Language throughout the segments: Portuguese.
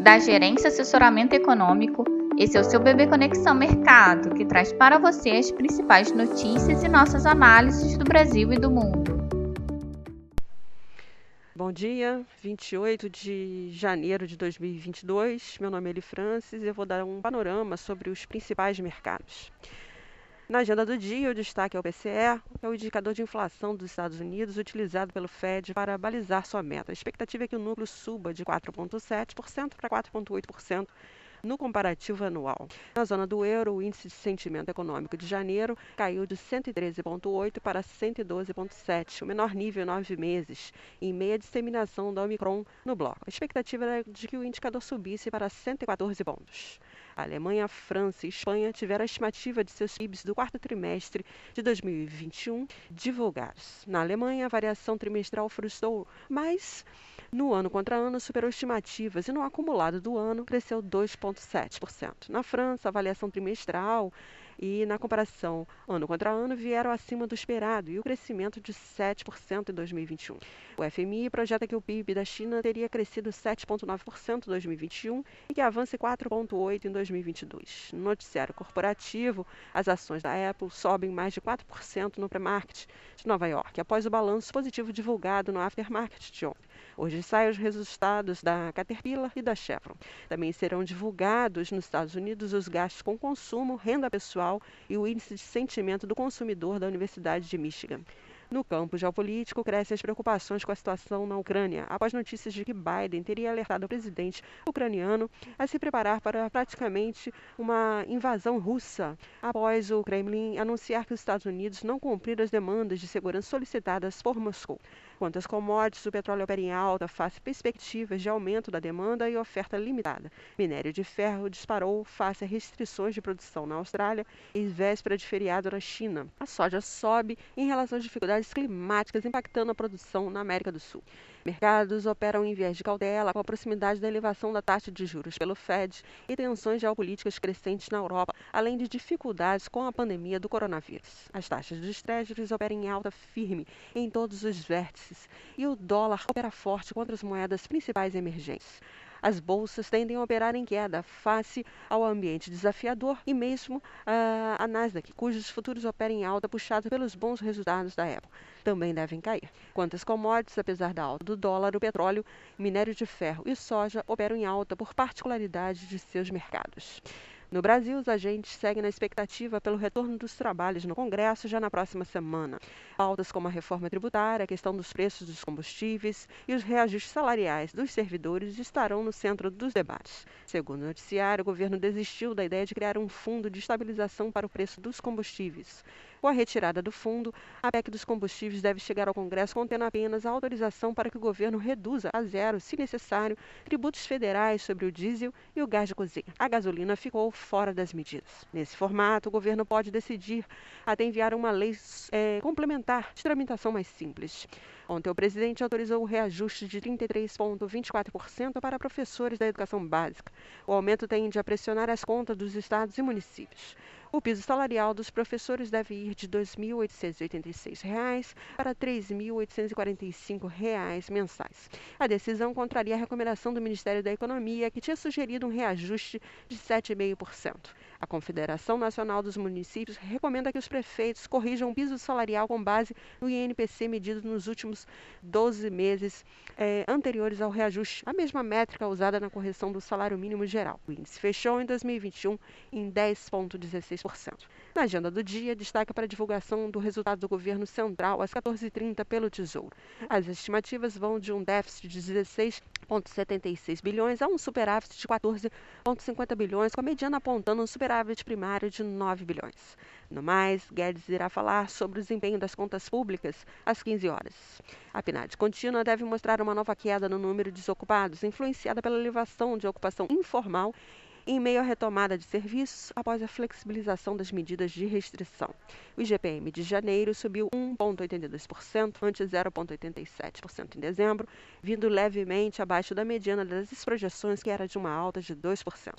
da Gerência Assessoramento Econômico. Esse é o seu Bebê Conexão Mercado, que traz para você as principais notícias e nossas análises do Brasil e do mundo. Bom dia, 28 de janeiro de 2022. Meu nome é Eli Francis e eu vou dar um panorama sobre os principais mercados. Na agenda do dia, o destaque é o PCE, que é o indicador de inflação dos Estados Unidos utilizado pelo Fed para balizar sua meta. A expectativa é que o núcleo suba de 4,7% para 4,8% no comparativo anual. Na zona do euro, o índice de sentimento econômico de janeiro caiu de 113,8 para 112,7, o menor nível em nove meses, em meia disseminação da Omicron no bloco. A expectativa era de que o indicador subisse para 114 pontos. A Alemanha, a França e a Espanha tiveram a estimativa de seus PIBs do quarto trimestre de 2021 divulgados. Na Alemanha, a variação trimestral frustrou, mas no ano contra ano superou estimativas e no acumulado do ano cresceu 2,7%. Na França, a avaliação trimestral e na comparação ano contra ano vieram acima do esperado e o crescimento de 7% em 2021. O FMI projeta que o PIB da China teria crescido 7,9% em 2021 e que avance 4,8% em 2022. No noticiário corporativo, as ações da Apple sobem mais de 4% no pré-market de Nova York, após o balanço positivo divulgado no aftermarket de ontem. Hoje saem os resultados da Caterpillar e da Chevron. Também serão divulgados nos Estados Unidos os gastos com consumo, renda pessoal e o índice de sentimento do consumidor da Universidade de Michigan. No campo geopolítico, crescem as preocupações com a situação na Ucrânia, após notícias de que Biden teria alertado o presidente ucraniano a se preparar para praticamente uma invasão russa, após o Kremlin anunciar que os Estados Unidos não cumpriram as demandas de segurança solicitadas por Moscou. Quanto às commodities, o petróleo opera em alta face perspectivas de aumento da demanda e oferta limitada. Minério de ferro disparou face a restrições de produção na Austrália e véspera de feriado na China. A soja sobe em relação às dificuldades climáticas impactando a produção na América do Sul. Mercados operam em viés de cautela com a proximidade da elevação da taxa de juros pelo Fed e tensões geopolíticas crescentes na Europa, além de dificuldades com a pandemia do coronavírus. As taxas dos treasuries operam em alta firme em todos os vértices e o dólar opera forte contra as moedas principais emergentes. As bolsas tendem a operar em queda face ao ambiente desafiador e mesmo a Nasdaq, cujos futuros operam em alta puxada pelos bons resultados da Apple, também devem cair. Quanto às commodities, apesar da alta do dólar, o petróleo, minério de ferro e soja operam em alta por particularidade de seus mercados. No Brasil, os agentes seguem na expectativa pelo retorno dos trabalhos no Congresso já na próxima semana. Pautas como a reforma tributária, a questão dos preços dos combustíveis e os reajustes salariais dos servidores estarão no centro dos debates. Segundo o noticiário, o governo desistiu da ideia de criar um fundo de estabilização para o preço dos combustíveis. Com a retirada do fundo, a PEC dos combustíveis deve chegar ao Congresso contendo apenas a autorização para que o governo reduza a zero, se necessário, tributos federais sobre o diesel e o gás de cozinha. A gasolina ficou fora das medidas. Nesse formato, o governo pode decidir até enviar uma lei é, complementar de tramitação mais simples. Ontem, o presidente autorizou o reajuste de 33,24% para professores da educação básica. O aumento tende a pressionar as contas dos estados e municípios. O piso salarial dos professores deve ir de R$ 2.886 para R$ 3.845 mensais. A decisão contraria a recomendação do Ministério da Economia, que tinha sugerido um reajuste de 7,5%. A Confederação Nacional dos Municípios recomenda que os prefeitos corrijam o piso salarial com base no INPC medido nos últimos 12 meses eh, anteriores ao reajuste, a mesma métrica usada na correção do salário mínimo geral. O índice fechou em 2021 em 10,16%. Na agenda do dia, destaca para a divulgação do resultado do governo central às 14h30 pelo Tesouro. As estimativas vão de um déficit de 16,76 bilhões a um superávit de 14,50 bilhões, com a mediana apontando um superávit superávit primário de 9 bilhões. No mais, Guedes irá falar sobre o desempenho das contas públicas às 15 horas. A PNAD contínua deve mostrar uma nova queda no número de desocupados, influenciada pela elevação de ocupação informal em meio à retomada de serviços após a flexibilização das medidas de restrição. O IGPM de janeiro subiu 1,82%, ante 0,87% em dezembro, vindo levemente abaixo da mediana das projeções, que era de uma alta de 2%.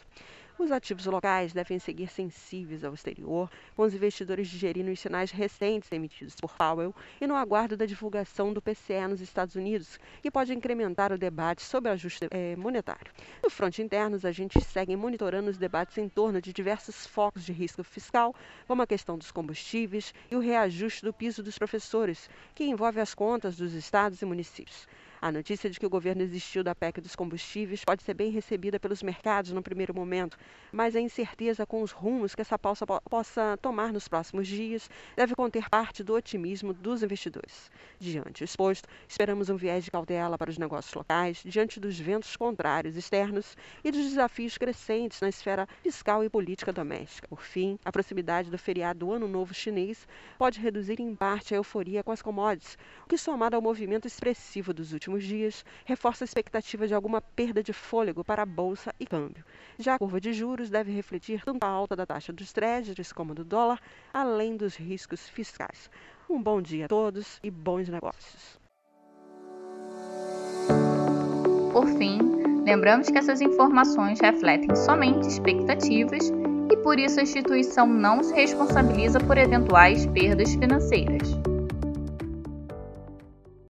Os ativos locais devem seguir sensíveis ao exterior, com os investidores digerindo os sinais recentes emitidos por Powell e no aguardo da divulgação do PCE nos Estados Unidos, que pode incrementar o debate sobre o ajuste é, monetário. No fronte interno, os agentes seguem monitorando os debates em torno de diversos focos de risco fiscal, como a questão dos combustíveis e o reajuste do piso dos professores, que envolve as contas dos estados e municípios. A notícia de que o governo desistiu da PEC dos combustíveis pode ser bem recebida pelos mercados no primeiro momento, mas a incerteza com os rumos que essa pausa possa tomar nos próximos dias deve conter parte do otimismo dos investidores. Diante exposto, esperamos um viés de cautela para os negócios locais, diante dos ventos contrários externos e dos desafios crescentes na esfera fiscal e política doméstica. Por fim, a proximidade do feriado do Ano Novo Chinês pode reduzir em parte a euforia com as commodities, o que, somado ao movimento expressivo dos últimos últimos dias reforça a expectativa de alguma perda de fôlego para a bolsa e câmbio. Já a curva de juros deve refletir tanto a alta da taxa dos treasuries como do dólar, além dos riscos fiscais. Um bom dia a todos e bons negócios. Por fim, lembramos que essas informações refletem somente expectativas e por isso a instituição não se responsabiliza por eventuais perdas financeiras.